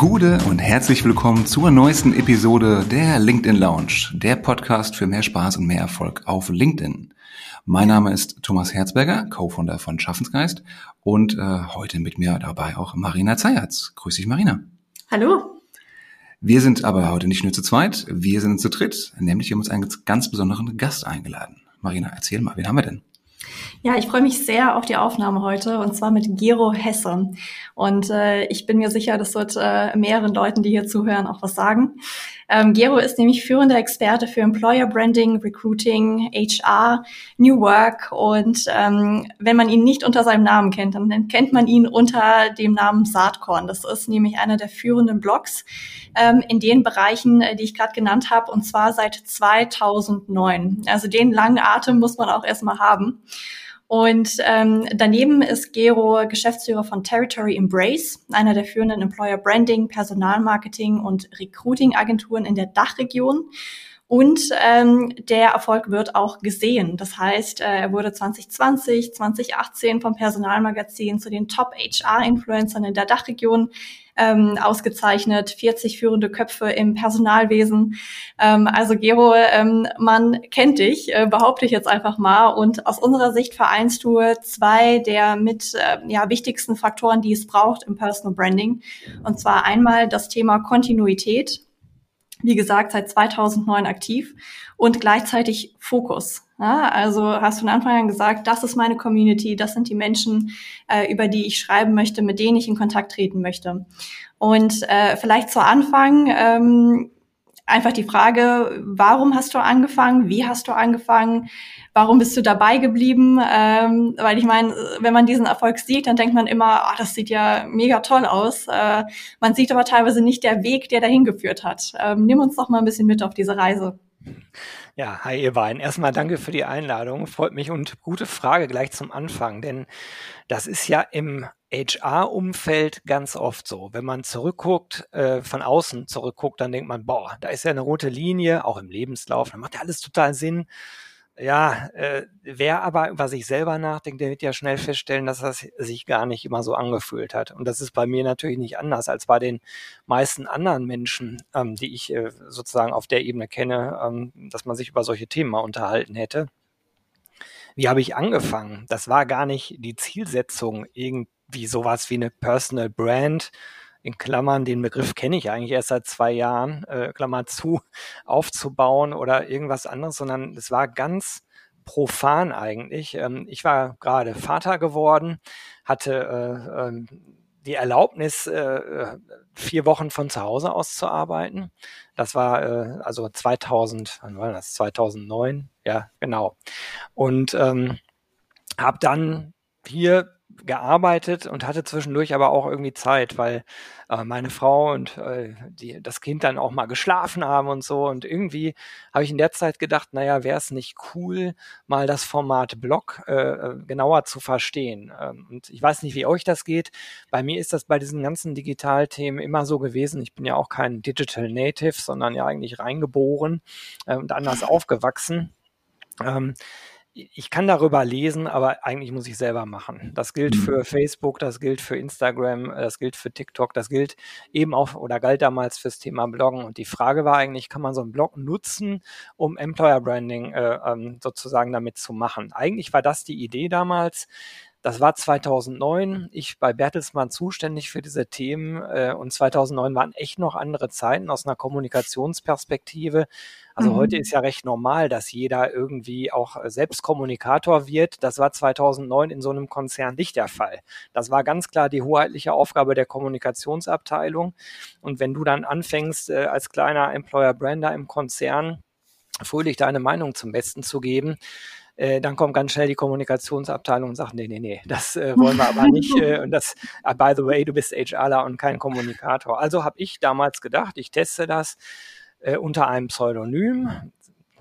Gude und herzlich willkommen zur neuesten Episode der LinkedIn Lounge, der Podcast für mehr Spaß und mehr Erfolg auf LinkedIn. Mein Name ist Thomas Herzberger, Co-Founder von Schaffensgeist und äh, heute mit mir dabei auch Marina Zayatz. Grüß dich, Marina. Hallo. Wir sind aber heute nicht nur zu zweit, wir sind zu dritt, nämlich wir haben uns einen ganz besonderen Gast eingeladen. Marina, erzähl mal, wen haben wir denn? Ja, ich freue mich sehr auf die Aufnahme heute und zwar mit Gero Hesse. Und äh, ich bin mir sicher, das wird äh, mehreren Leuten, die hier zuhören, auch was sagen. Ähm, Gero ist nämlich führender Experte für Employer Branding, Recruiting, HR, New Work und ähm, wenn man ihn nicht unter seinem Namen kennt, dann kennt man ihn unter dem Namen Saatkorn. Das ist nämlich einer der führenden Blogs ähm, in den Bereichen, äh, die ich gerade genannt habe und zwar seit 2009. Also den langen Atem muss man auch erstmal haben. Und ähm, daneben ist Gero Geschäftsführer von Territory Embrace, einer der führenden Employer Branding, Personalmarketing und Recruiting Agenturen in der Dachregion. Und ähm, der Erfolg wird auch gesehen. Das heißt, äh, er wurde 2020, 2018 vom Personalmagazin zu den Top HR-Influencern in der Dachregion ähm, ausgezeichnet, 40 führende Köpfe im Personalwesen. Ähm, also Gero, ähm, man kennt dich, äh, behaupte ich jetzt einfach mal. Und aus unserer Sicht vereinst du zwei der mit äh, ja, wichtigsten Faktoren, die es braucht im Personal Branding. Und zwar einmal das Thema Kontinuität. Wie gesagt, seit 2009 aktiv und gleichzeitig Fokus. Ja, also hast du von Anfang an gesagt, das ist meine Community, das sind die Menschen, äh, über die ich schreiben möchte, mit denen ich in Kontakt treten möchte. Und äh, vielleicht zu Anfang ähm, einfach die Frage, warum hast du angefangen, wie hast du angefangen, warum bist du dabei geblieben? Ähm, weil ich meine, wenn man diesen Erfolg sieht, dann denkt man immer, oh, das sieht ja mega toll aus. Äh, man sieht aber teilweise nicht der Weg, der dahin geführt hat. Ähm, nimm uns doch mal ein bisschen mit auf diese Reise. Ja, hi ihr beiden. Erstmal danke für die Einladung. Freut mich und gute Frage gleich zum Anfang, denn das ist ja im HR-Umfeld ganz oft so. Wenn man zurückguckt, äh, von außen zurückguckt, dann denkt man, boah, da ist ja eine rote Linie, auch im Lebenslauf, dann macht ja alles total Sinn ja, äh, wer aber über sich selber nachdenkt, der wird ja schnell feststellen, dass das sich gar nicht immer so angefühlt hat. Und das ist bei mir natürlich nicht anders als bei den meisten anderen Menschen, ähm, die ich äh, sozusagen auf der Ebene kenne, ähm, dass man sich über solche Themen mal unterhalten hätte. Wie habe ich angefangen? Das war gar nicht die Zielsetzung, irgendwie sowas wie eine Personal Brand in Klammern, den Begriff kenne ich eigentlich erst seit zwei Jahren, äh, Klammer zu, aufzubauen oder irgendwas anderes, sondern es war ganz profan eigentlich. Ähm, ich war gerade Vater geworden, hatte äh, äh, die Erlaubnis, äh, vier Wochen von zu Hause aus zu arbeiten. Das war äh, also 2000, wann war das? 2009, ja genau. Und ähm, habe dann hier gearbeitet und hatte zwischendurch aber auch irgendwie Zeit, weil äh, meine Frau und äh, die, das Kind dann auch mal geschlafen haben und so. Und irgendwie habe ich in der Zeit gedacht, naja, wäre es nicht cool, mal das Format Blog äh, äh, genauer zu verstehen. Ähm, und ich weiß nicht, wie euch das geht. Bei mir ist das bei diesen ganzen Digitalthemen immer so gewesen. Ich bin ja auch kein Digital Native, sondern ja eigentlich reingeboren äh, und anders aufgewachsen. Ähm, ich kann darüber lesen, aber eigentlich muss ich selber machen. Das gilt mhm. für Facebook, das gilt für Instagram, das gilt für TikTok, das gilt eben auch oder galt damals fürs Thema Bloggen. Und die Frage war eigentlich, kann man so einen Blog nutzen, um Employer Branding äh, ähm, sozusagen damit zu machen? Eigentlich war das die Idee damals. Das war 2009. Ich bei Bertelsmann zuständig für diese Themen äh, und 2009 waren echt noch andere Zeiten aus einer Kommunikationsperspektive. Also mhm. heute ist ja recht normal, dass jeder irgendwie auch selbst Kommunikator wird. Das war 2009 in so einem Konzern nicht der Fall. Das war ganz klar die hoheitliche Aufgabe der Kommunikationsabteilung. Und wenn du dann anfängst, äh, als kleiner Employer Brander im Konzern fröhlich deine Meinung zum Besten zu geben, äh, dann kommt ganz schnell die Kommunikationsabteilung und sagt, nee, nee, nee, das äh, wollen wir aber nicht. Äh, und das, uh, by the way, du bist HRler und kein Kommunikator. Also habe ich damals gedacht, ich teste das äh, unter einem Pseudonym.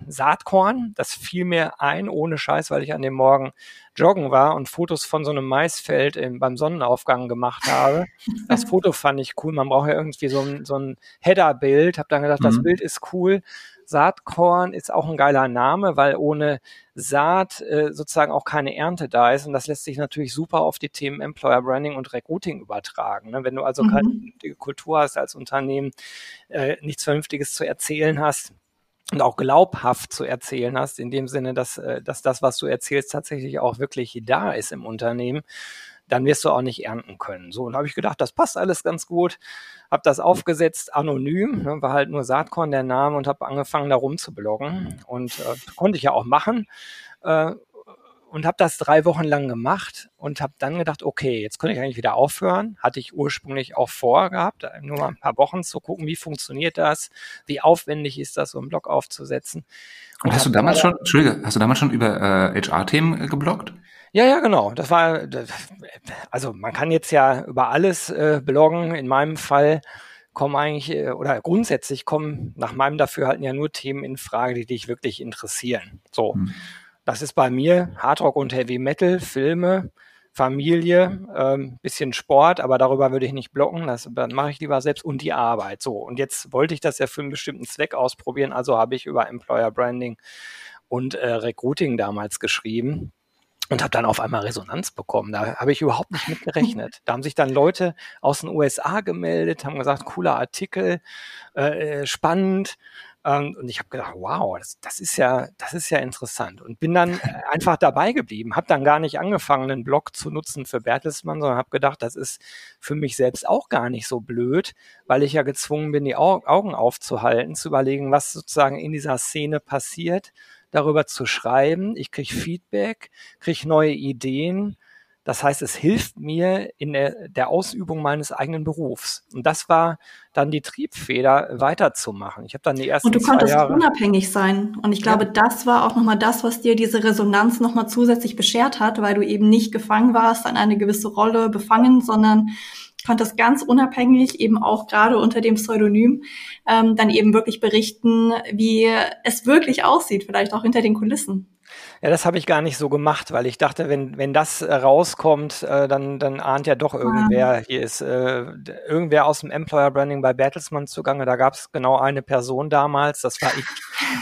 Saatkorn. Das fiel mir ein, ohne Scheiß, weil ich an dem Morgen joggen war und Fotos von so einem Maisfeld im, beim Sonnenaufgang gemacht habe. Das Foto fand ich cool. Man braucht ja irgendwie so ein, so ein Header-Bild. Hab dann gedacht, mhm. das Bild ist cool. Saatkorn ist auch ein geiler Name, weil ohne Saat äh, sozusagen auch keine Ernte da ist. Und das lässt sich natürlich super auf die Themen Employer Branding und Recruiting übertragen. Ne? Wenn du also mhm. keine vernünftige Kultur hast als Unternehmen, äh, nichts Vernünftiges zu erzählen hast, und auch glaubhaft zu erzählen hast, in dem Sinne, dass, äh, dass das, was du erzählst, tatsächlich auch wirklich da ist im Unternehmen, dann wirst du auch nicht ernten können. So, und habe ich gedacht, das passt alles ganz gut. Habe das aufgesetzt, anonym, ne, war halt nur Saatkorn der Name und habe angefangen, da rumzubloggen. Und äh, konnte ich ja auch machen. Äh, und habe das drei Wochen lang gemacht und habe dann gedacht, okay, jetzt könnte ich eigentlich wieder aufhören. Hatte ich ursprünglich auch vorgehabt, nur mal ein paar Wochen zu gucken, wie funktioniert das, wie aufwendig ist das, so einen Blog aufzusetzen. Und, und hast du damals schon, Entschuldige, hast du damals schon über äh, HR-Themen äh, gebloggt? Ja, ja, genau. Das war, also man kann jetzt ja über alles äh, bloggen. In meinem Fall kommen eigentlich, äh, oder grundsätzlich kommen nach meinem Dafürhalten ja nur Themen in Frage, die dich wirklich interessieren. So. Hm. Das ist bei mir Hardrock und Heavy Metal, Filme, Familie, ähm, bisschen Sport, aber darüber würde ich nicht blocken. Das, das mache ich lieber selbst und die Arbeit. So. Und jetzt wollte ich das ja für einen bestimmten Zweck ausprobieren. Also habe ich über Employer Branding und äh, Recruiting damals geschrieben und habe dann auf einmal Resonanz bekommen. Da habe ich überhaupt nicht mit gerechnet. Da haben sich dann Leute aus den USA gemeldet, haben gesagt, cooler Artikel, äh, spannend. Ähm, und ich habe gedacht, wow, das, das ist ja, das ist ja interessant. Und bin dann einfach dabei geblieben. Habe dann gar nicht angefangen, einen Blog zu nutzen für Bertelsmann, sondern habe gedacht, das ist für mich selbst auch gar nicht so blöd, weil ich ja gezwungen bin, die Augen aufzuhalten, zu überlegen, was sozusagen in dieser Szene passiert darüber zu schreiben. Ich kriege Feedback, kriege neue Ideen. Das heißt, es hilft mir in der, der, Ausübung meines eigenen Berufs. Und das war dann die Triebfeder, weiterzumachen. Ich habe dann die ersten Und du konntest Jahre unabhängig sein. Und ich glaube, ja. das war auch nochmal das, was dir diese Resonanz nochmal zusätzlich beschert hat, weil du eben nicht gefangen warst an eine gewisse Rolle befangen, sondern konntest ganz unabhängig eben auch gerade unter dem Pseudonym ähm, dann eben wirklich berichten, wie es wirklich aussieht, vielleicht auch hinter den Kulissen. Ja, das habe ich gar nicht so gemacht, weil ich dachte, wenn, wenn das äh, rauskommt, äh, dann, dann ahnt ja doch irgendwer, ah. hier ist äh, irgendwer aus dem Employer Branding bei Bertelsmann zugange. Da gab es genau eine Person damals, das war ich.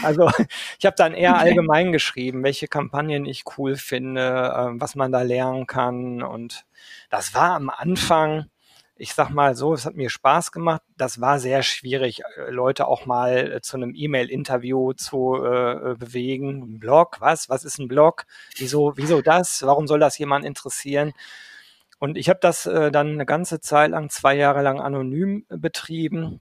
Also ich habe dann eher allgemein geschrieben, welche Kampagnen ich cool finde, äh, was man da lernen kann. Und das war am Anfang ich sag mal so, es hat mir Spaß gemacht. Das war sehr schwierig, äh, Leute auch mal äh, zu einem E-Mail-Interview zu äh, bewegen. Ein Blog, was? Was ist ein Blog? Wieso, wieso das? Warum soll das jemand interessieren? Und ich habe das äh, dann eine ganze Zeit lang, zwei Jahre lang anonym betrieben.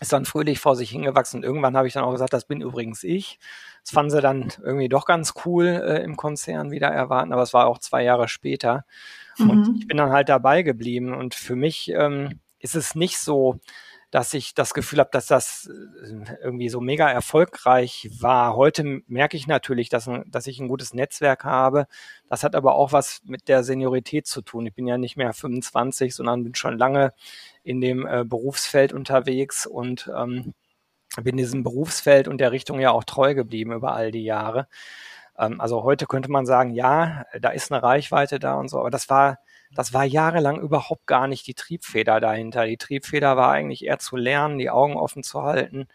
Ist dann fröhlich vor sich hingewachsen. Und irgendwann habe ich dann auch gesagt, das bin übrigens ich. Das fanden sie dann irgendwie doch ganz cool äh, im Konzern wieder erwarten, aber es war auch zwei Jahre später. Mhm. Und ich bin dann halt dabei geblieben. Und für mich ähm, ist es nicht so, dass ich das Gefühl habe, dass das äh, irgendwie so mega erfolgreich war. Heute merke ich natürlich, dass, dass ich ein gutes Netzwerk habe. Das hat aber auch was mit der Seniorität zu tun. Ich bin ja nicht mehr 25, sondern bin schon lange in dem äh, Berufsfeld unterwegs und ähm, bin diesem Berufsfeld und der Richtung ja auch treu geblieben über all die Jahre. Ähm, also heute könnte man sagen, ja, da ist eine Reichweite da und so, aber das war, das war jahrelang überhaupt gar nicht die Triebfeder dahinter. Die Triebfeder war eigentlich eher zu lernen, die Augen offen zu halten,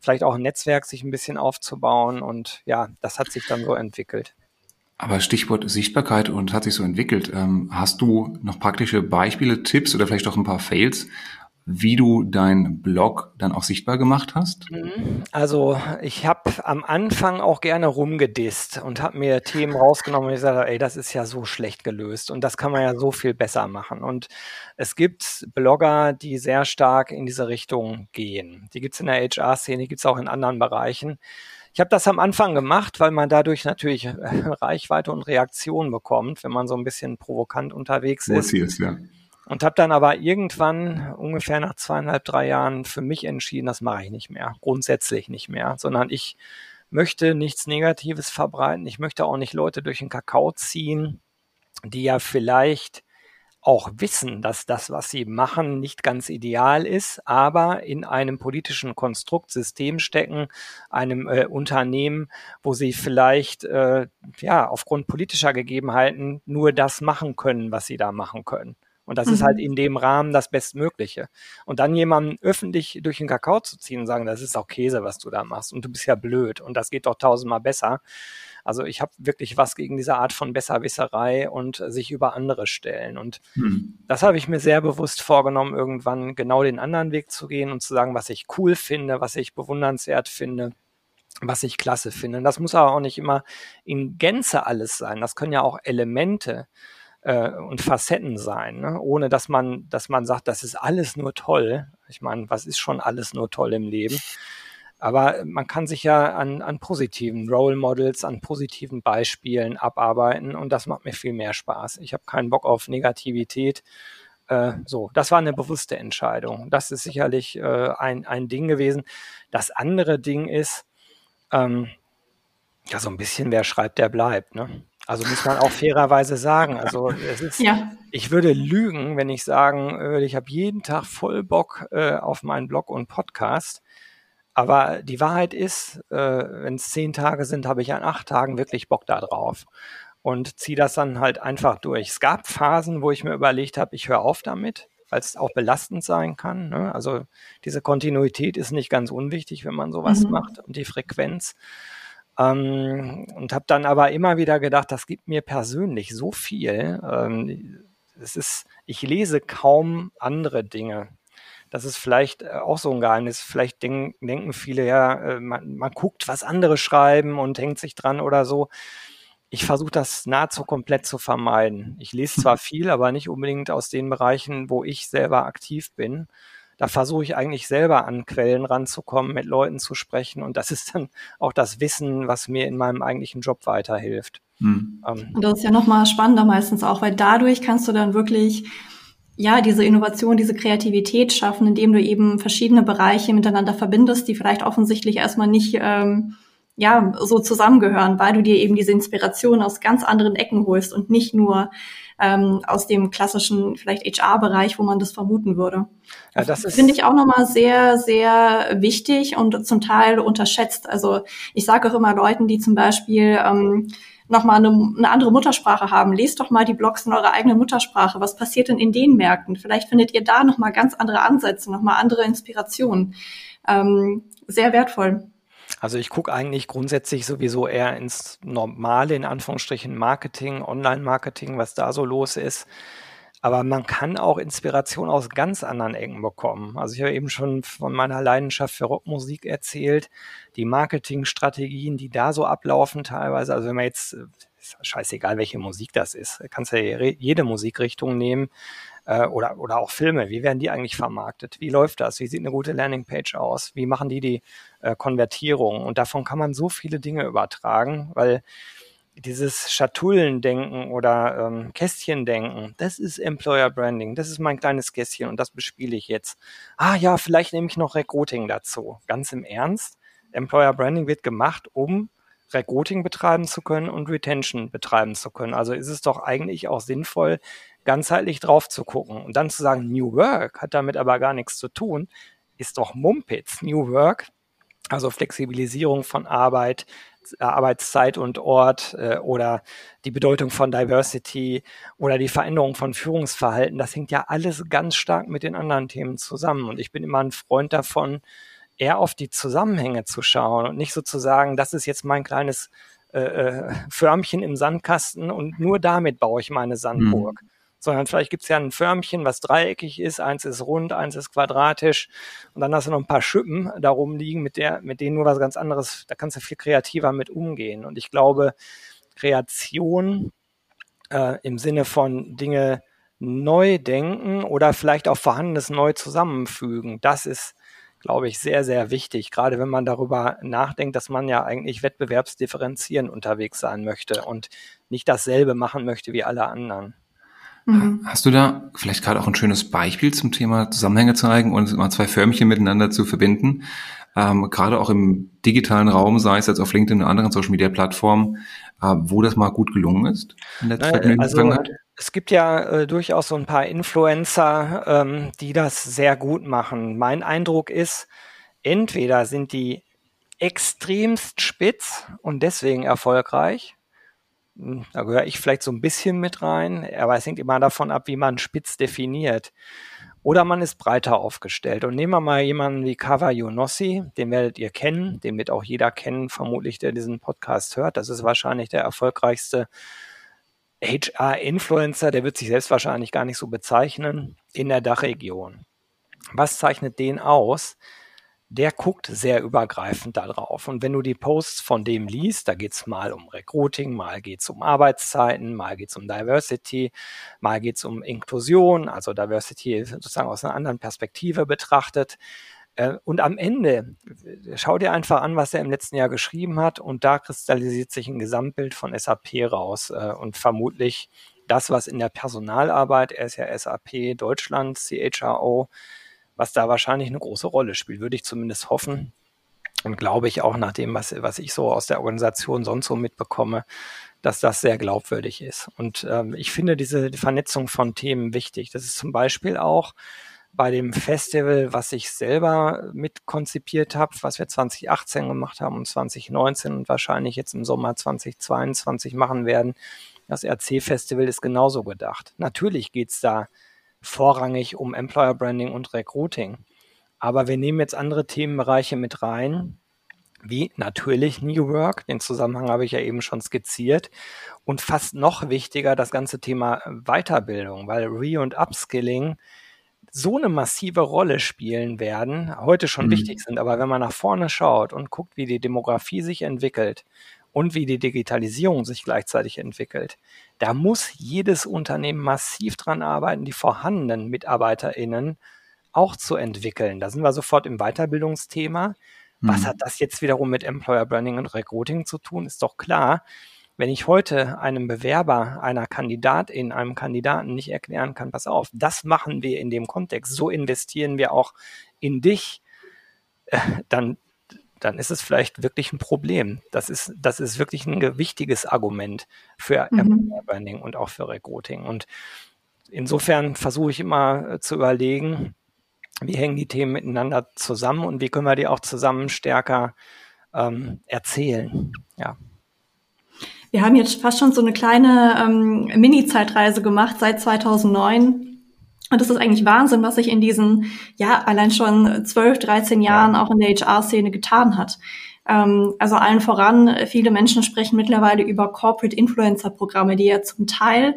vielleicht auch ein Netzwerk sich ein bisschen aufzubauen und ja, das hat sich dann so entwickelt. Aber Stichwort Sichtbarkeit und hat sich so entwickelt. Ähm, hast du noch praktische Beispiele, Tipps oder vielleicht auch ein paar Fails, wie du deinen Blog dann auch sichtbar gemacht hast? Mhm. Also ich habe am Anfang auch gerne rumgedisst und habe mir Themen rausgenommen und ich sage, ey, das ist ja so schlecht gelöst und das kann man ja so viel besser machen. Und es gibt Blogger, die sehr stark in diese Richtung gehen. Die gibt's in der HR-Szene, die gibt's auch in anderen Bereichen. Ich habe das am Anfang gemacht, weil man dadurch natürlich Reichweite und Reaktion bekommt, wenn man so ein bisschen provokant unterwegs ist. ist ja. Und habe dann aber irgendwann, ungefähr nach zweieinhalb, drei Jahren, für mich entschieden, das mache ich nicht mehr, grundsätzlich nicht mehr, sondern ich möchte nichts Negatives verbreiten. Ich möchte auch nicht Leute durch den Kakao ziehen, die ja vielleicht auch wissen, dass das, was sie machen, nicht ganz ideal ist, aber in einem politischen Konstrukt, System stecken, einem äh, Unternehmen, wo sie vielleicht äh, ja aufgrund politischer Gegebenheiten nur das machen können, was sie da machen können. Und das mhm. ist halt mhm. in dem Rahmen das Bestmögliche. Und dann jemanden öffentlich durch den Kakao zu ziehen und sagen, das ist auch Käse, was du da machst und du bist ja blöd und das geht doch tausendmal besser. Also ich habe wirklich was gegen diese Art von Besserwisserei und sich über andere stellen. Und mhm. das habe ich mir sehr bewusst vorgenommen, irgendwann genau den anderen Weg zu gehen und zu sagen, was ich cool finde, was ich bewundernswert finde was ich klasse finde. Das muss aber auch nicht immer in Gänze alles sein. Das können ja auch Elemente äh, und Facetten sein, ne? ohne dass man, dass man sagt, das ist alles nur toll. Ich meine, was ist schon alles nur toll im Leben? Aber man kann sich ja an, an positiven Role Models, an positiven Beispielen abarbeiten und das macht mir viel mehr Spaß. Ich habe keinen Bock auf Negativität. Äh, so, das war eine bewusste Entscheidung. Das ist sicherlich äh, ein, ein Ding gewesen. Das andere Ding ist, ähm, ja, so ein bisschen, wer schreibt, der bleibt. Ne? Also muss man auch fairerweise sagen. Also es ist, ja. ich würde lügen, wenn ich sagen würde, ich habe jeden Tag voll Bock äh, auf meinen Blog und Podcast. Aber die Wahrheit ist, äh, wenn es zehn Tage sind, habe ich an acht Tagen wirklich Bock da drauf und ziehe das dann halt einfach durch. Es gab Phasen, wo ich mir überlegt habe, ich höre auf damit, weil es auch belastend sein kann. Ne? Also diese Kontinuität ist nicht ganz unwichtig, wenn man sowas mhm. macht und die Frequenz. Ähm, und habe dann aber immer wieder gedacht, das gibt mir persönlich so viel. Ähm, es ist, ich lese kaum andere Dinge das ist vielleicht äh, auch so ein Geheimnis. Vielleicht denk, denken viele ja, äh, man, man guckt, was andere schreiben und hängt sich dran oder so. Ich versuche das nahezu komplett zu vermeiden. Ich lese zwar viel, aber nicht unbedingt aus den Bereichen, wo ich selber aktiv bin. Da versuche ich eigentlich selber an Quellen ranzukommen, mit Leuten zu sprechen. Und das ist dann auch das Wissen, was mir in meinem eigentlichen Job weiterhilft. Hm. Ähm, und das ist ja nochmal spannender meistens auch, weil dadurch kannst du dann wirklich ja, diese Innovation, diese Kreativität schaffen, indem du eben verschiedene Bereiche miteinander verbindest, die vielleicht offensichtlich erstmal nicht ähm, ja, so zusammengehören, weil du dir eben diese Inspiration aus ganz anderen Ecken holst und nicht nur ähm, aus dem klassischen vielleicht HR-Bereich, wo man das vermuten würde. Ja, das ist finde ich auch nochmal sehr, sehr wichtig und zum Teil unterschätzt. Also ich sage auch immer Leuten, die zum Beispiel ähm, nochmal eine, eine andere Muttersprache haben. Lest doch mal die Blogs in eurer eigenen Muttersprache. Was passiert denn in den Märkten? Vielleicht findet ihr da nochmal ganz andere Ansätze, nochmal andere Inspirationen. Ähm, sehr wertvoll. Also ich gucke eigentlich grundsätzlich sowieso eher ins normale, in Anführungsstrichen, Marketing, Online-Marketing, was da so los ist. Aber man kann auch Inspiration aus ganz anderen Ecken bekommen. Also ich habe eben schon von meiner Leidenschaft für Rockmusik erzählt, die Marketingstrategien, die da so ablaufen teilweise. Also wenn man jetzt, ist scheißegal, welche Musik das ist, kannst ja jede Musikrichtung nehmen äh, oder, oder auch Filme. Wie werden die eigentlich vermarktet? Wie läuft das? Wie sieht eine gute Landingpage aus? Wie machen die die äh, Konvertierung? Und davon kann man so viele Dinge übertragen, weil dieses Schatullendenken oder ähm, Kästchendenken, das ist Employer Branding, das ist mein kleines Kästchen und das bespiele ich jetzt. Ah ja, vielleicht nehme ich noch Recruiting dazu. Ganz im Ernst, Employer Branding wird gemacht, um Recruiting betreiben zu können und Retention betreiben zu können. Also ist es doch eigentlich auch sinnvoll, ganzheitlich drauf zu gucken und dann zu sagen, New Work hat damit aber gar nichts zu tun, ist doch Mumpitz. New Work, also Flexibilisierung von Arbeit, äh, Arbeitszeit und Ort äh, oder die Bedeutung von Diversity oder die Veränderung von Führungsverhalten, das hängt ja alles ganz stark mit den anderen Themen zusammen. Und ich bin immer ein Freund davon, eher auf die Zusammenhänge zu schauen und nicht sozusagen, das ist jetzt mein kleines äh, äh Förmchen im Sandkasten und nur damit baue ich meine Sandburg. Mhm sondern vielleicht gibt es ja ein Förmchen, was dreieckig ist, eins ist rund, eins ist quadratisch und dann hast du noch ein paar Schippen darum liegen, mit, der, mit denen nur was ganz anderes, da kannst du viel kreativer mit umgehen. Und ich glaube, Kreation äh, im Sinne von Dinge neu denken oder vielleicht auch Vorhandenes neu zusammenfügen, das ist, glaube ich, sehr, sehr wichtig, gerade wenn man darüber nachdenkt, dass man ja eigentlich wettbewerbsdifferenzierend unterwegs sein möchte und nicht dasselbe machen möchte wie alle anderen. Mhm. Hast du da vielleicht gerade auch ein schönes Beispiel zum Thema Zusammenhänge zeigen und mal zwei Förmchen miteinander zu verbinden? Ähm, gerade auch im digitalen Raum, sei es jetzt auf LinkedIn oder anderen Social Media Plattformen, äh, wo das mal gut gelungen ist in der naja, also, Es gibt ja äh, durchaus so ein paar Influencer, ähm, die das sehr gut machen. Mein Eindruck ist, entweder sind die extremst spitz und deswegen erfolgreich. Hm, da gehöre ich vielleicht so ein bisschen mit rein, aber es hängt immer davon ab, wie man spitz definiert. Oder man ist breiter aufgestellt. Und nehmen wir mal jemanden wie Kava Yonossi, den werdet ihr kennen, den wird auch jeder kennen, vermutlich, der diesen Podcast hört. Das ist wahrscheinlich der erfolgreichste HR-Influencer, der wird sich selbst wahrscheinlich gar nicht so bezeichnen, in der Dachregion. Was zeichnet den aus? Der guckt sehr übergreifend darauf. Und wenn du die Posts von dem liest, da geht's mal um Recruiting, mal geht's um Arbeitszeiten, mal geht's um Diversity, mal geht's um Inklusion, also Diversity sozusagen aus einer anderen Perspektive betrachtet. Äh, und am Ende, schau dir einfach an, was er im letzten Jahr geschrieben hat und da kristallisiert sich ein Gesamtbild von SAP raus äh, und vermutlich das, was in der Personalarbeit, er ist ja SAP Deutschland, CHRO, was da wahrscheinlich eine große Rolle spielt, würde ich zumindest hoffen. Und glaube ich auch nach dem, was, was ich so aus der Organisation sonst so mitbekomme, dass das sehr glaubwürdig ist. Und ähm, ich finde diese Vernetzung von Themen wichtig. Das ist zum Beispiel auch bei dem Festival, was ich selber mitkonzipiert habe, was wir 2018 gemacht haben und 2019 und wahrscheinlich jetzt im Sommer 2022 machen werden. Das RC-Festival ist genauso gedacht. Natürlich geht's da vorrangig um Employer Branding und Recruiting. Aber wir nehmen jetzt andere Themenbereiche mit rein, wie natürlich New Work, den Zusammenhang habe ich ja eben schon skizziert, und fast noch wichtiger das ganze Thema Weiterbildung, weil Re- und Upskilling so eine massive Rolle spielen werden, heute schon mhm. wichtig sind, aber wenn man nach vorne schaut und guckt, wie die Demografie sich entwickelt und wie die Digitalisierung sich gleichzeitig entwickelt, da muss jedes Unternehmen massiv dran arbeiten, die vorhandenen MitarbeiterInnen auch zu entwickeln. Da sind wir sofort im Weiterbildungsthema. Was mhm. hat das jetzt wiederum mit Employer Branding und Recruiting zu tun? Ist doch klar. Wenn ich heute einem Bewerber, einer Kandidatin, einem Kandidaten nicht erklären kann, pass auf, das machen wir in dem Kontext, so investieren wir auch in dich, äh, dann, dann ist es vielleicht wirklich ein Problem. Das ist, das ist wirklich ein wichtiges Argument für mhm. Branding und auch für Recruiting. Und insofern versuche ich immer äh, zu überlegen, wie hängen die Themen miteinander zusammen und wie können wir die auch zusammen stärker ähm, erzählen. Ja. Wir haben jetzt fast schon so eine kleine ähm, Mini-Zeitreise gemacht seit 2009. Und das ist eigentlich Wahnsinn, was sich in diesen, ja, allein schon 12, 13 Jahren auch in der HR-Szene getan hat. Ähm, also allen voran, viele Menschen sprechen mittlerweile über Corporate Influencer-Programme, die ja zum Teil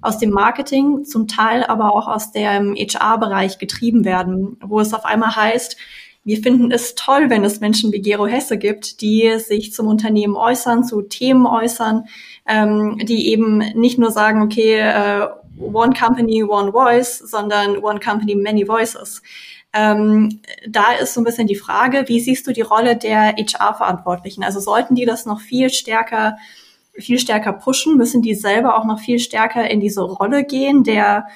aus dem Marketing, zum Teil aber auch aus dem HR-Bereich getrieben werden, wo es auf einmal heißt, wir finden es toll, wenn es Menschen wie Gero Hesse gibt, die sich zum Unternehmen äußern, zu Themen äußern, ähm, die eben nicht nur sagen, okay, äh, One Company, One Voice, sondern One Company, Many Voices. Ähm, da ist so ein bisschen die Frage, wie siehst du die Rolle der HR-Verantwortlichen? Also sollten die das noch viel stärker, viel stärker pushen? Müssen die selber auch noch viel stärker in diese Rolle gehen, der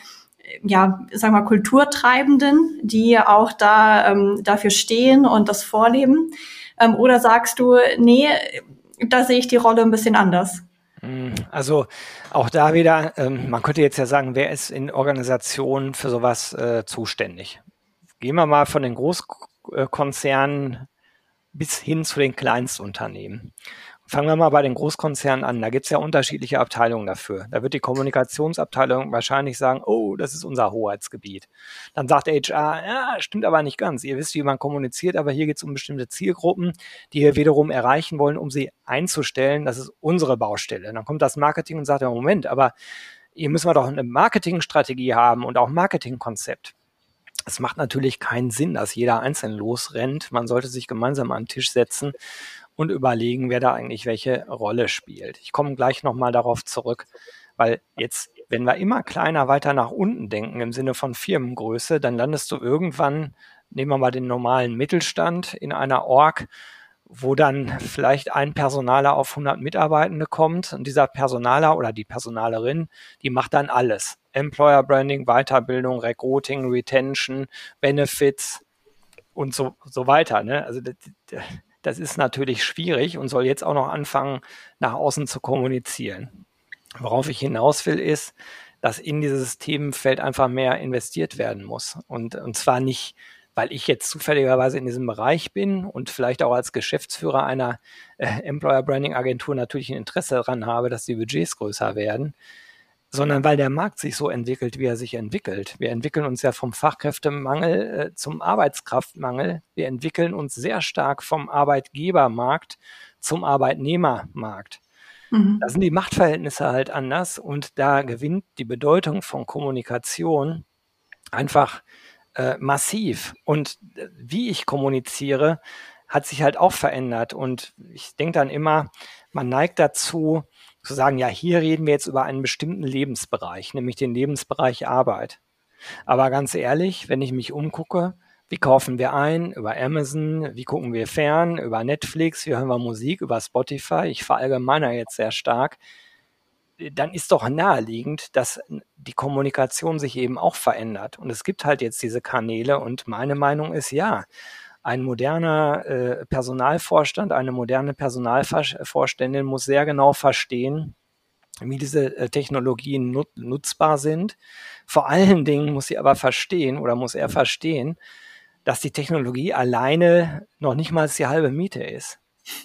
ja, sag mal, Kulturtreibenden, die auch da ähm, dafür stehen und das vorleben? Ähm, oder sagst du, nee, da sehe ich die Rolle ein bisschen anders? Also auch da wieder, ähm, man könnte jetzt ja sagen, wer ist in Organisationen für sowas äh, zuständig? Gehen wir mal von den Großkonzernen bis hin zu den Kleinstunternehmen. Fangen wir mal bei den Großkonzernen an. Da gibt es ja unterschiedliche Abteilungen dafür. Da wird die Kommunikationsabteilung wahrscheinlich sagen, oh, das ist unser Hoheitsgebiet. Dann sagt HR, ja, stimmt aber nicht ganz. Ihr wisst, wie man kommuniziert, aber hier geht es um bestimmte Zielgruppen, die wir wiederum erreichen wollen, um sie einzustellen. Das ist unsere Baustelle. Dann kommt das Marketing und sagt, ja, Moment, aber hier müssen wir doch eine Marketingstrategie haben und auch Marketingkonzept. Es macht natürlich keinen Sinn, dass jeder einzeln losrennt. Man sollte sich gemeinsam an den Tisch setzen und überlegen, wer da eigentlich welche Rolle spielt. Ich komme gleich nochmal darauf zurück, weil jetzt, wenn wir immer kleiner weiter nach unten denken im Sinne von Firmengröße, dann landest du irgendwann, nehmen wir mal den normalen Mittelstand in einer Org, wo dann vielleicht ein Personaler auf 100 Mitarbeitende kommt und dieser Personaler oder die Personalerin, die macht dann alles. Employer Branding, Weiterbildung, Recruiting, Retention, Benefits und so, so weiter. Ne? Also das ist natürlich schwierig und soll jetzt auch noch anfangen, nach außen zu kommunizieren. Worauf ich hinaus will, ist, dass in dieses Themenfeld einfach mehr investiert werden muss. Und, und zwar nicht, weil ich jetzt zufälligerweise in diesem Bereich bin und vielleicht auch als Geschäftsführer einer äh, Employer Branding Agentur natürlich ein Interesse daran habe, dass die Budgets größer werden, sondern weil der Markt sich so entwickelt, wie er sich entwickelt. Wir entwickeln uns ja vom Fachkräftemangel äh, zum Arbeitskraftmangel. Wir entwickeln uns sehr stark vom Arbeitgebermarkt zum Arbeitnehmermarkt. Mhm. Da sind die Machtverhältnisse halt anders und da gewinnt die Bedeutung von Kommunikation einfach äh, massiv. Und äh, wie ich kommuniziere, hat sich halt auch verändert. Und ich denke dann immer, man neigt dazu, zu sagen, ja, hier reden wir jetzt über einen bestimmten Lebensbereich, nämlich den Lebensbereich Arbeit. Aber ganz ehrlich, wenn ich mich umgucke, wie kaufen wir ein? Über Amazon, wie gucken wir fern? Über Netflix, wie hören wir Musik? Über Spotify? Ich verallgemeiner jetzt sehr stark. Dann ist doch naheliegend, dass die Kommunikation sich eben auch verändert. Und es gibt halt jetzt diese Kanäle und meine Meinung ist ja, ein moderner äh, Personalvorstand, eine moderne Personalvorständin muss sehr genau verstehen, wie diese äh, Technologien nut nutzbar sind. Vor allen Dingen muss sie aber verstehen oder muss er verstehen, dass die Technologie alleine noch nicht mal die halbe Miete ist.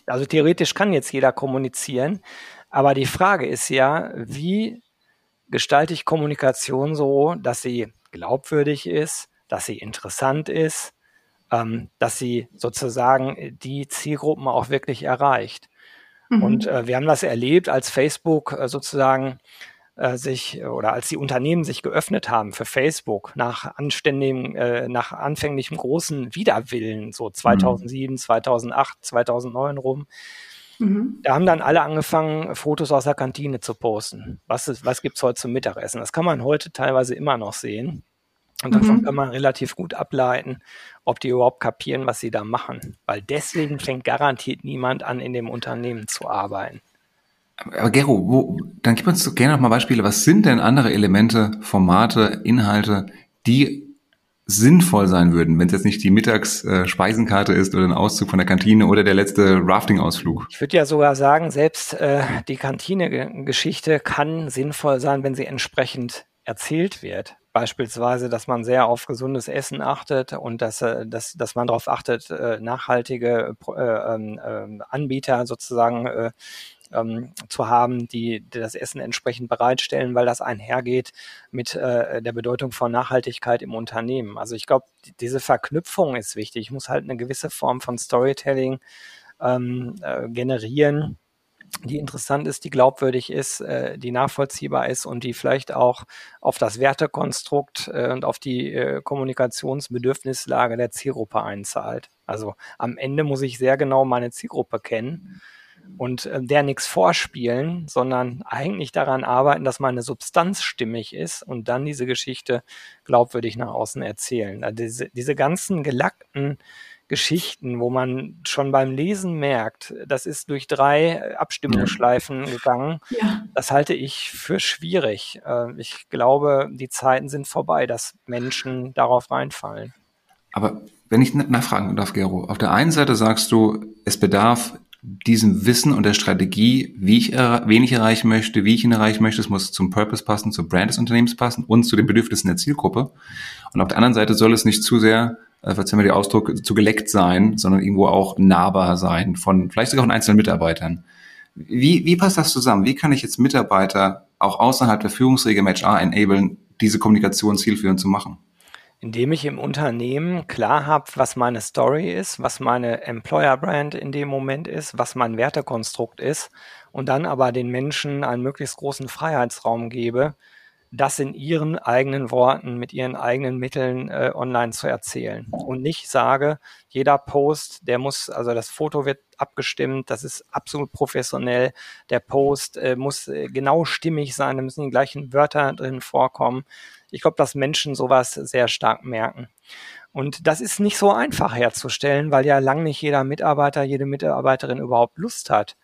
Also theoretisch kann jetzt jeder kommunizieren, aber die Frage ist ja, wie gestalte ich Kommunikation so, dass sie glaubwürdig ist, dass sie interessant ist, ähm, dass sie sozusagen die Zielgruppen auch wirklich erreicht. Mhm. Und äh, wir haben das erlebt, als Facebook äh, sozusagen äh, sich oder als die Unternehmen sich geöffnet haben für Facebook nach anständigem, äh, nach anfänglichem großen Widerwillen, so 2007, mhm. 2008, 2009 rum. Mhm. Da haben dann alle angefangen, Fotos aus der Kantine zu posten. Was, ist, was gibt's heute zum Mittagessen? Das kann man heute teilweise immer noch sehen. Und davon mhm. kann man relativ gut ableiten, ob die überhaupt kapieren, was sie da machen. Weil deswegen fängt garantiert niemand an, in dem Unternehmen zu arbeiten. Aber Gero, wo, dann gib uns gerne noch mal Beispiele. Was sind denn andere Elemente, Formate, Inhalte, die sinnvoll sein würden, wenn es jetzt nicht die Mittagsspeisenkarte äh, ist oder ein Auszug von der Kantine oder der letzte Rafting-Ausflug? Ich würde ja sogar sagen, selbst äh, die Kantine-Geschichte kann sinnvoll sein, wenn sie entsprechend erzählt wird. Beispielsweise, dass man sehr auf gesundes Essen achtet und dass, äh, dass, dass man darauf achtet, äh, nachhaltige äh, ähm, äh, Anbieter sozusagen äh, ähm, zu haben, die, die das Essen entsprechend bereitstellen, weil das einhergeht mit äh, der Bedeutung von Nachhaltigkeit im Unternehmen. Also ich glaube, diese Verknüpfung ist wichtig. Ich muss halt eine gewisse Form von Storytelling ähm, äh, generieren die interessant ist, die glaubwürdig ist, äh, die nachvollziehbar ist und die vielleicht auch auf das Wertekonstrukt äh, und auf die äh, Kommunikationsbedürfnislage der Zielgruppe einzahlt. Also am Ende muss ich sehr genau meine Zielgruppe kennen und äh, der nichts vorspielen, sondern eigentlich daran arbeiten, dass meine Substanz stimmig ist und dann diese Geschichte glaubwürdig nach außen erzählen. Also diese, diese ganzen gelackten Geschichten, wo man schon beim Lesen merkt, das ist durch drei Abstimmungsschleifen gegangen. Ja. Das halte ich für schwierig. Äh, ich glaube, die Zeiten sind vorbei, dass Menschen darauf reinfallen. Aber wenn ich nachfragen darf, Gero, auf der einen Seite sagst du, es bedarf diesem Wissen und der Strategie, wie ich, wen ich erreichen möchte, wie ich ihn erreichen möchte. Es muss zum Purpose passen, zum Brand des Unternehmens passen und zu den Bedürfnissen der Zielgruppe. Und auf der anderen Seite soll es nicht zu sehr, äh, verzeih die Ausdruck, zu geleckt sein, sondern irgendwo auch nahbar sein von vielleicht sogar von einzelnen Mitarbeitern. Wie, wie passt das zusammen? Wie kann ich jetzt Mitarbeiter auch außerhalb der Führungsregel HR enablen, diese Kommunikation zielführend zu machen? indem ich im Unternehmen klar habe, was meine Story ist, was meine Employer Brand in dem Moment ist, was mein Wertekonstrukt ist und dann aber den Menschen einen möglichst großen Freiheitsraum gebe, das in ihren eigenen Worten, mit ihren eigenen Mitteln äh, online zu erzählen. Und nicht sage, jeder Post, der muss, also das Foto wird abgestimmt, das ist absolut professionell, der Post äh, muss äh, genau stimmig sein, da müssen die gleichen Wörter drin vorkommen. Ich glaube, dass Menschen sowas sehr stark merken. Und das ist nicht so einfach herzustellen, weil ja lang nicht jeder Mitarbeiter, jede Mitarbeiterin überhaupt Lust hat,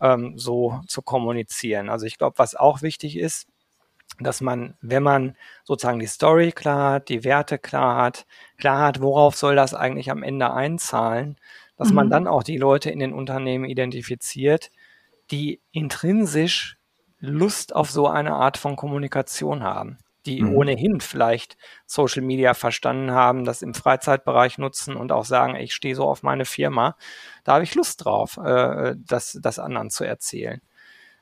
ähm, so zu kommunizieren. Also ich glaube, was auch wichtig ist, dass man, wenn man sozusagen die Story klar hat, die Werte klar hat, klar hat, worauf soll das eigentlich am Ende einzahlen, dass mhm. man dann auch die Leute in den Unternehmen identifiziert, die intrinsisch Lust auf so eine Art von Kommunikation haben, die Mhm. ohnehin vielleicht Social Media verstanden haben, das im Freizeitbereich nutzen und auch sagen, ich stehe so auf meine Firma, da habe ich Lust drauf, äh, das, das anderen zu erzählen.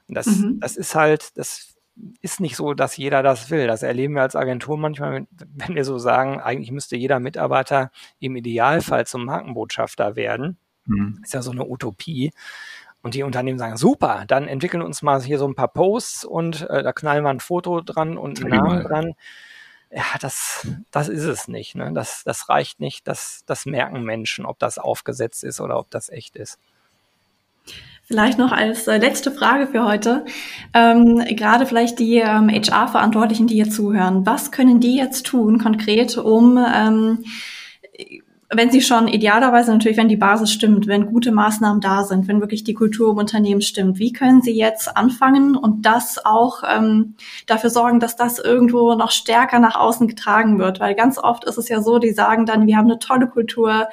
Das, Mhm. das ist halt, das ist nicht so, dass jeder das will. Das erleben wir als Agentur manchmal, wenn- wir so sagen, eigentlich müsste jeder Mitarbeiter im Idealfall zum Markenbotschafter werden. Mhm. Ist ja so eine Utopie. Und die Unternehmen sagen, super, dann entwickeln uns mal hier so ein paar Posts und äh, da knallen wir ein Foto dran und einen Namen dran. Ja, das, das ist es nicht. Ne? Das, das reicht nicht. Das, das merken Menschen, ob das aufgesetzt ist oder ob das echt ist. Vielleicht noch als äh, letzte Frage für heute. Ähm, gerade vielleicht die ähm, HR-Verantwortlichen, die hier zuhören. Was können die jetzt tun, konkret, um, ähm, wenn sie schon idealerweise natürlich, wenn die Basis stimmt, wenn gute Maßnahmen da sind, wenn wirklich die Kultur im Unternehmen stimmt, wie können sie jetzt anfangen und das auch ähm, dafür sorgen, dass das irgendwo noch stärker nach außen getragen wird? Weil ganz oft ist es ja so, die sagen dann, wir haben eine tolle Kultur,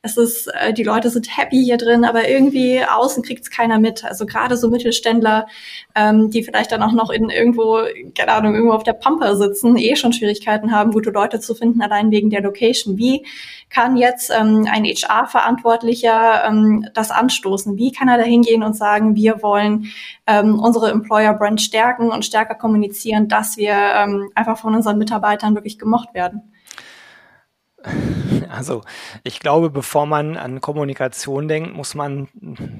es ist, äh, die Leute sind happy hier drin, aber irgendwie außen kriegt es keiner mit. Also gerade so Mittelständler, ähm, die vielleicht dann auch noch in irgendwo, keine Ahnung, irgendwo auf der Pampa sitzen, eh schon Schwierigkeiten haben, gute Leute zu finden, allein wegen der Location. Wie kann jetzt ähm, ein HR-Verantwortlicher ähm, das anstoßen? Wie kann er da hingehen und sagen, wir wollen ähm, unsere Employer-Brand stärken und stärker kommunizieren, dass wir ähm, einfach von unseren Mitarbeitern wirklich gemocht werden? Also ich glaube, bevor man an Kommunikation denkt, muss man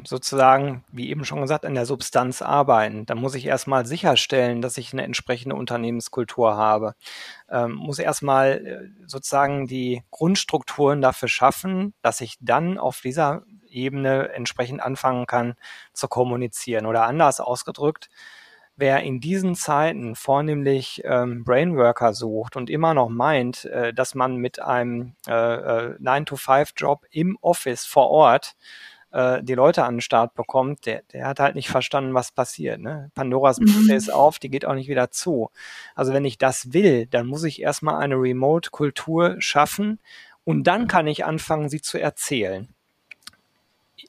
sozusagen, wie eben schon gesagt, an der Substanz arbeiten. Da muss ich erstmal sicherstellen, dass ich eine entsprechende Unternehmenskultur habe. Ähm, muss erstmal äh, sozusagen die Grundstrukturen dafür schaffen, dass ich dann auf dieser Ebene entsprechend anfangen kann zu kommunizieren. Oder anders ausgedrückt, wer in diesen Zeiten vornehmlich ähm, Brainworker sucht und immer noch meint, äh, dass man mit einem äh, äh, 9-to-5-Job im Office vor Ort äh, die Leute an den Start bekommt, der, der hat halt nicht verstanden, was passiert. Ne? Pandoras Mhm. Büchse ist auf, die geht auch nicht wieder zu. Also wenn ich das will, dann muss ich erstmal eine Remote-Kultur schaffen und dann kann ich anfangen, sie zu erzählen.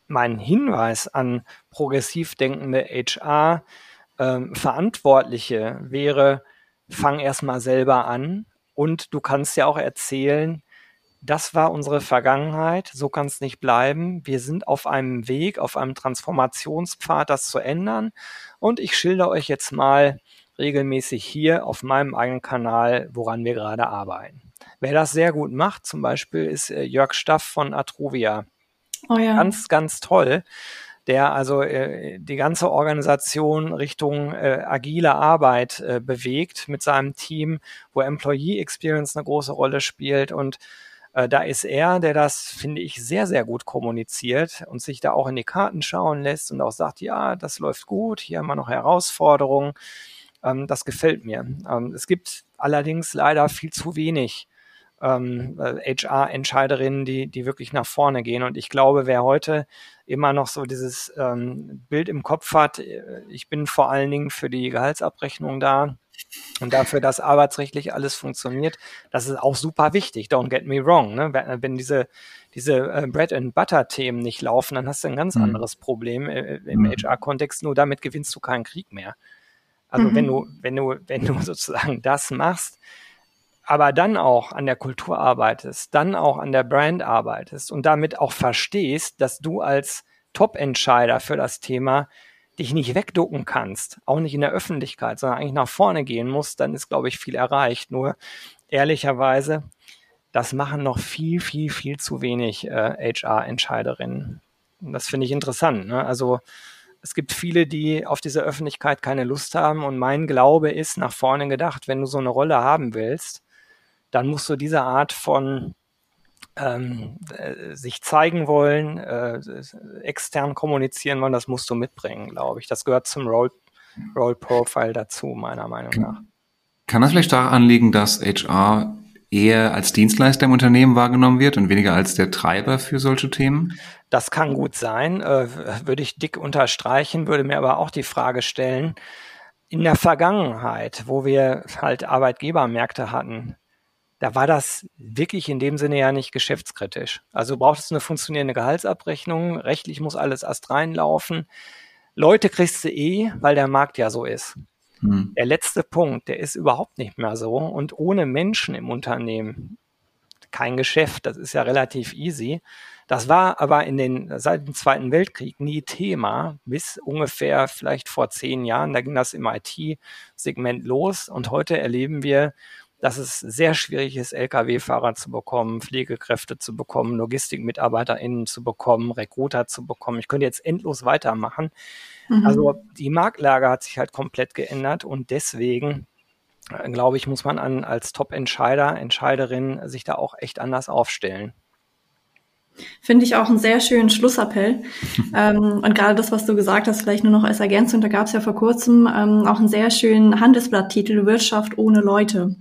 Mein Hinweis an progressiv denkende HR ähm, Verantwortliche wäre, fang erstmal selber an und du kannst ja auch erzählen, das war unsere Vergangenheit, so kann es nicht bleiben. Wir sind auf einem Weg, auf einem Transformationspfad, das zu ändern. Und ich schilder euch jetzt mal regelmäßig hier auf meinem eigenen Kanal, woran wir gerade arbeiten. Wer das sehr gut macht, zum Beispiel, ist äh, Jörg Staff von Atrovia. Oh ja. Ganz, ganz toll der also äh, die ganze Organisation Richtung äh, agile Arbeit äh, bewegt mit seinem Team, wo Employee Experience eine große Rolle spielt. Und da ist er, der das, finde ich, sehr, sehr gut kommuniziert und sich da auch in die Karten schauen lässt und auch sagt, ja, das läuft gut, hier haben wir noch Herausforderungen. Ähm, das gefällt mir. Ähm, es gibt allerdings leider viel zu wenig ähm, HR-Entscheiderinnen, die, die wirklich nach vorne gehen. Und ich glaube, wer heute immer noch so dieses ähm, Bild im Kopf hat, äh, ich bin vor allen Dingen für die Gehaltsabrechnung da und dafür, dass arbeitsrechtlich alles funktioniert, das ist auch super wichtig. Don't get me wrong. Ne? Wenn, diese, diese äh, Bread and Butter Themen nicht laufen, dann hast du ein ganz Mhm. anderes Problem äh, im Mhm. HR-Kontext. Nur damit gewinnst du keinen Krieg mehr. Also Mhm. wenn du, wenn du, wenn du sozusagen das machst, aber dann auch an der Kultur arbeitest, dann auch an der Brand arbeitest und damit auch verstehst, dass du als Top-Entscheider für das Thema dich nicht wegducken kannst, auch nicht in der Öffentlichkeit, sondern eigentlich nach vorne gehen musst, dann ist, glaube ich, viel erreicht. Nur ehrlicherweise, das machen noch viel, viel, viel zu wenig äh, HR-Entscheiderinnen. Das finde ich interessant. Ne? Also es gibt viele, die auf diese Öffentlichkeit keine Lust haben. Und mein Glaube ist, nach vorne gedacht, wenn du so eine Rolle haben willst, dann musst du diese Art von ähm, äh, sich zeigen wollen, äh, extern kommunizieren wollen, das musst du mitbringen, glaube ich. Das gehört zum Role, Role Profile dazu, meiner Meinung nach. Kann das vielleicht daran liegen, dass HR eher als Dienstleister im Unternehmen wahrgenommen wird und weniger als der Treiber für solche Themen? Das kann gut sein, äh, würde ich dick unterstreichen, würde mir aber auch die Frage stellen, in der Vergangenheit, wo wir halt Arbeitgebermärkte hatten, da war das wirklich in dem Sinne ja nicht geschäftskritisch. Also braucht es eine funktionierende Gehaltsabrechnung, rechtlich muss alles erst reinlaufen. Leute kriegst du eh, weil der Markt ja so ist. Hm. Der letzte Punkt, der ist überhaupt nicht mehr so. Und ohne Menschen im Unternehmen kein Geschäft. Das ist ja relativ easy. Das war aber in den, seit dem Zweiten Weltkrieg nie Thema, bis ungefähr vielleicht vor zehn Jahren. Da ging das im IT-Segment los. Und heute erleben wir, dass es sehr schwierig ist, Lkw-Fahrer zu bekommen, Pflegekräfte zu bekommen, LogistikmitarbeiterInnen zu bekommen, Recruiter zu bekommen. Ich könnte jetzt endlos weitermachen. Mhm. Also die Marktlage hat sich halt komplett geändert und deswegen äh, glaube ich, muss man an, als Top-Entscheider, Entscheiderin sich da auch echt anders aufstellen. Finde ich auch einen sehr schönen Schlussappell. ähm, und gerade das, was du gesagt hast, vielleicht nur noch als Ergänzung, da gab es ja vor kurzem ähm, auch einen sehr schönen Handelsblatttitel Wirtschaft ohne Leute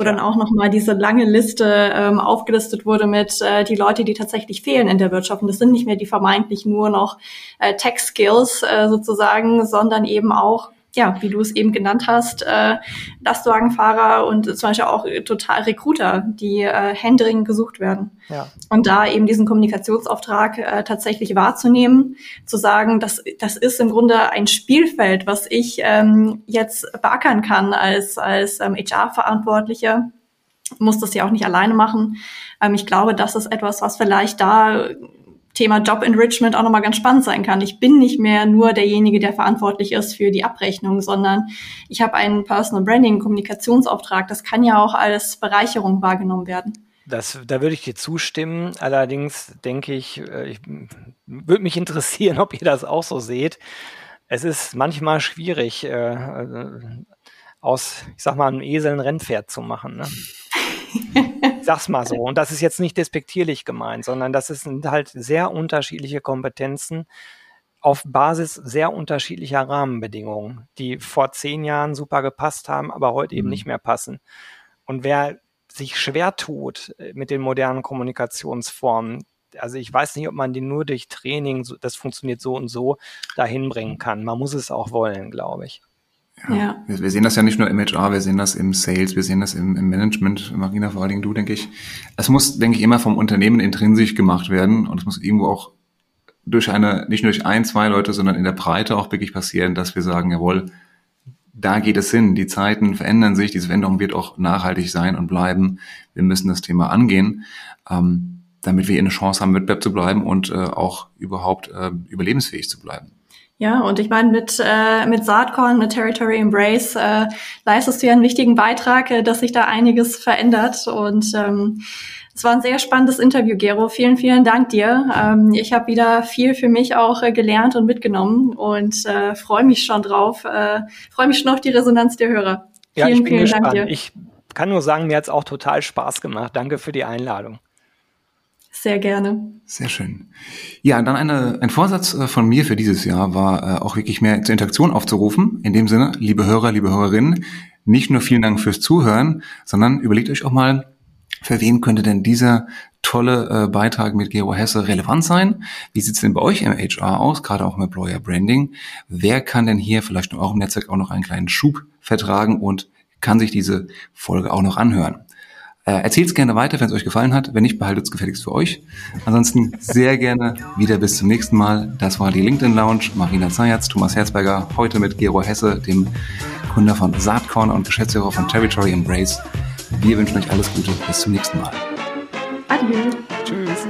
wo dann auch nochmal diese lange Liste ähm, aufgelistet wurde mit äh, die Leute, die tatsächlich fehlen in der Wirtschaft. Und das sind nicht mehr die vermeintlich nur noch äh, Tech-Skills äh, sozusagen, sondern eben auch ja, wie du es eben genannt hast, äh, Lastwagenfahrer und zum Beispiel auch total Recruiter, die äh, händeringend gesucht werden. Ja. Und da eben diesen Kommunikationsauftrag äh, tatsächlich wahrzunehmen, zu sagen, das, das ist im Grunde ein Spielfeld, was ich ähm, jetzt beackern kann als, als ähm, HR-Verantwortlicher muss das ja auch nicht alleine machen. Ähm, ich glaube, das ist etwas, was vielleicht da Thema Job Enrichment auch nochmal ganz spannend sein kann. Ich bin nicht mehr nur derjenige, der verantwortlich ist für die Abrechnung, sondern ich habe einen Personal Branding, Kommunikationsauftrag. Das kann ja auch als Bereicherung wahrgenommen werden. Das, da würde ich dir zustimmen. Allerdings denke ich, äh, ich würde mich interessieren, ob ihr das auch so seht. Es ist manchmal schwierig, äh, äh aus, ich sag mal, einem Esel ein Rennpferd zu machen. Ne? sag's mal so. Und das ist jetzt nicht despektierlich gemeint, sondern das sind halt sehr unterschiedliche Kompetenzen auf Basis sehr unterschiedlicher Rahmenbedingungen, die vor zehn Jahren super gepasst haben, aber heute eben mhm. nicht mehr passen. Und wer sich schwer tut äh, mit den modernen Kommunikationsformen, also ich weiß nicht, ob man die nur durch Training, das funktioniert so und so, dahin bringen kann. Man muss es auch wollen, glaube ich. Ja, ja. Wir, wir, sehen das ja nicht nur im HR, wir sehen das im Sales, wir sehen das im, im Management, Marina, vor allen Dingen du, denke ich. Es muss, denke ich, immer vom Unternehmen intrinsisch gemacht werden und es muss irgendwo auch durch eine, nicht nur durch ein, zwei Leute, sondern in der Breite auch wirklich passieren, dass wir sagen, jawohl, da geht es hin. Die Zeiten verändern sich, diese Veränderung wird auch nachhaltig sein und bleiben. Wir müssen das Thema angehen, ähm, damit wir eine Chance haben, Wettbewerb zu bleiben und äh, auch überhaupt äh, überlebensfähig zu bleiben. Ja, und ich meine, mit, äh, mit Saatkorn, mit Territory Embrace äh, leistest du ja einen wichtigen Beitrag, äh, dass sich da einiges verändert. Und ähm, es war ein sehr spannendes Interview, Gero. Vielen, vielen Dank dir. Ähm, ich habe wieder viel für mich auch äh, gelernt und mitgenommen und äh, freue mich schon drauf. Äh, freue mich schon auf die Resonanz der Hörer. Ja, vielen, ich bin vielen gespannt. Dank dir. Ich kann nur sagen, mir hat's auch total Spaß gemacht. Danke für die Einladung. Sehr gerne. Sehr schön. Ja, dann eine, ein Vorsatz äh, von mir für dieses Jahr war äh, auch wirklich mehr zur Interaktion aufzurufen. In dem Sinne, liebe Hörer, liebe Hörerinnen, nicht nur vielen Dank fürs Zuhören, sondern überlegt euch auch mal, für wen könnte denn dieser tolle äh, Beitrag mit Gero Hesse relevant sein? Wie sieht's denn bei euch im HR aus, gerade auch im Employer Branding? Wer kann denn hier vielleicht auch im Netzwerk auch noch einen kleinen Schub vertragen und kann sich diese Folge auch noch anhören? Äh, Erzählt es gerne weiter, wenn es euch gefallen hat. Wenn nicht, behaltet es gefälligst für euch. Ansonsten sehr gerne wieder bis zum nächsten Mal. Das war die LinkedIn Lounge. Marina Zayatz, Thomas Herzberger, heute mit Gero Hesse, dem Gründer von Saatkorn und Geschäftsführer von Territory Embrace. Wir wünschen euch alles Gute. Bis zum nächsten Mal. Adieu. Tschüss.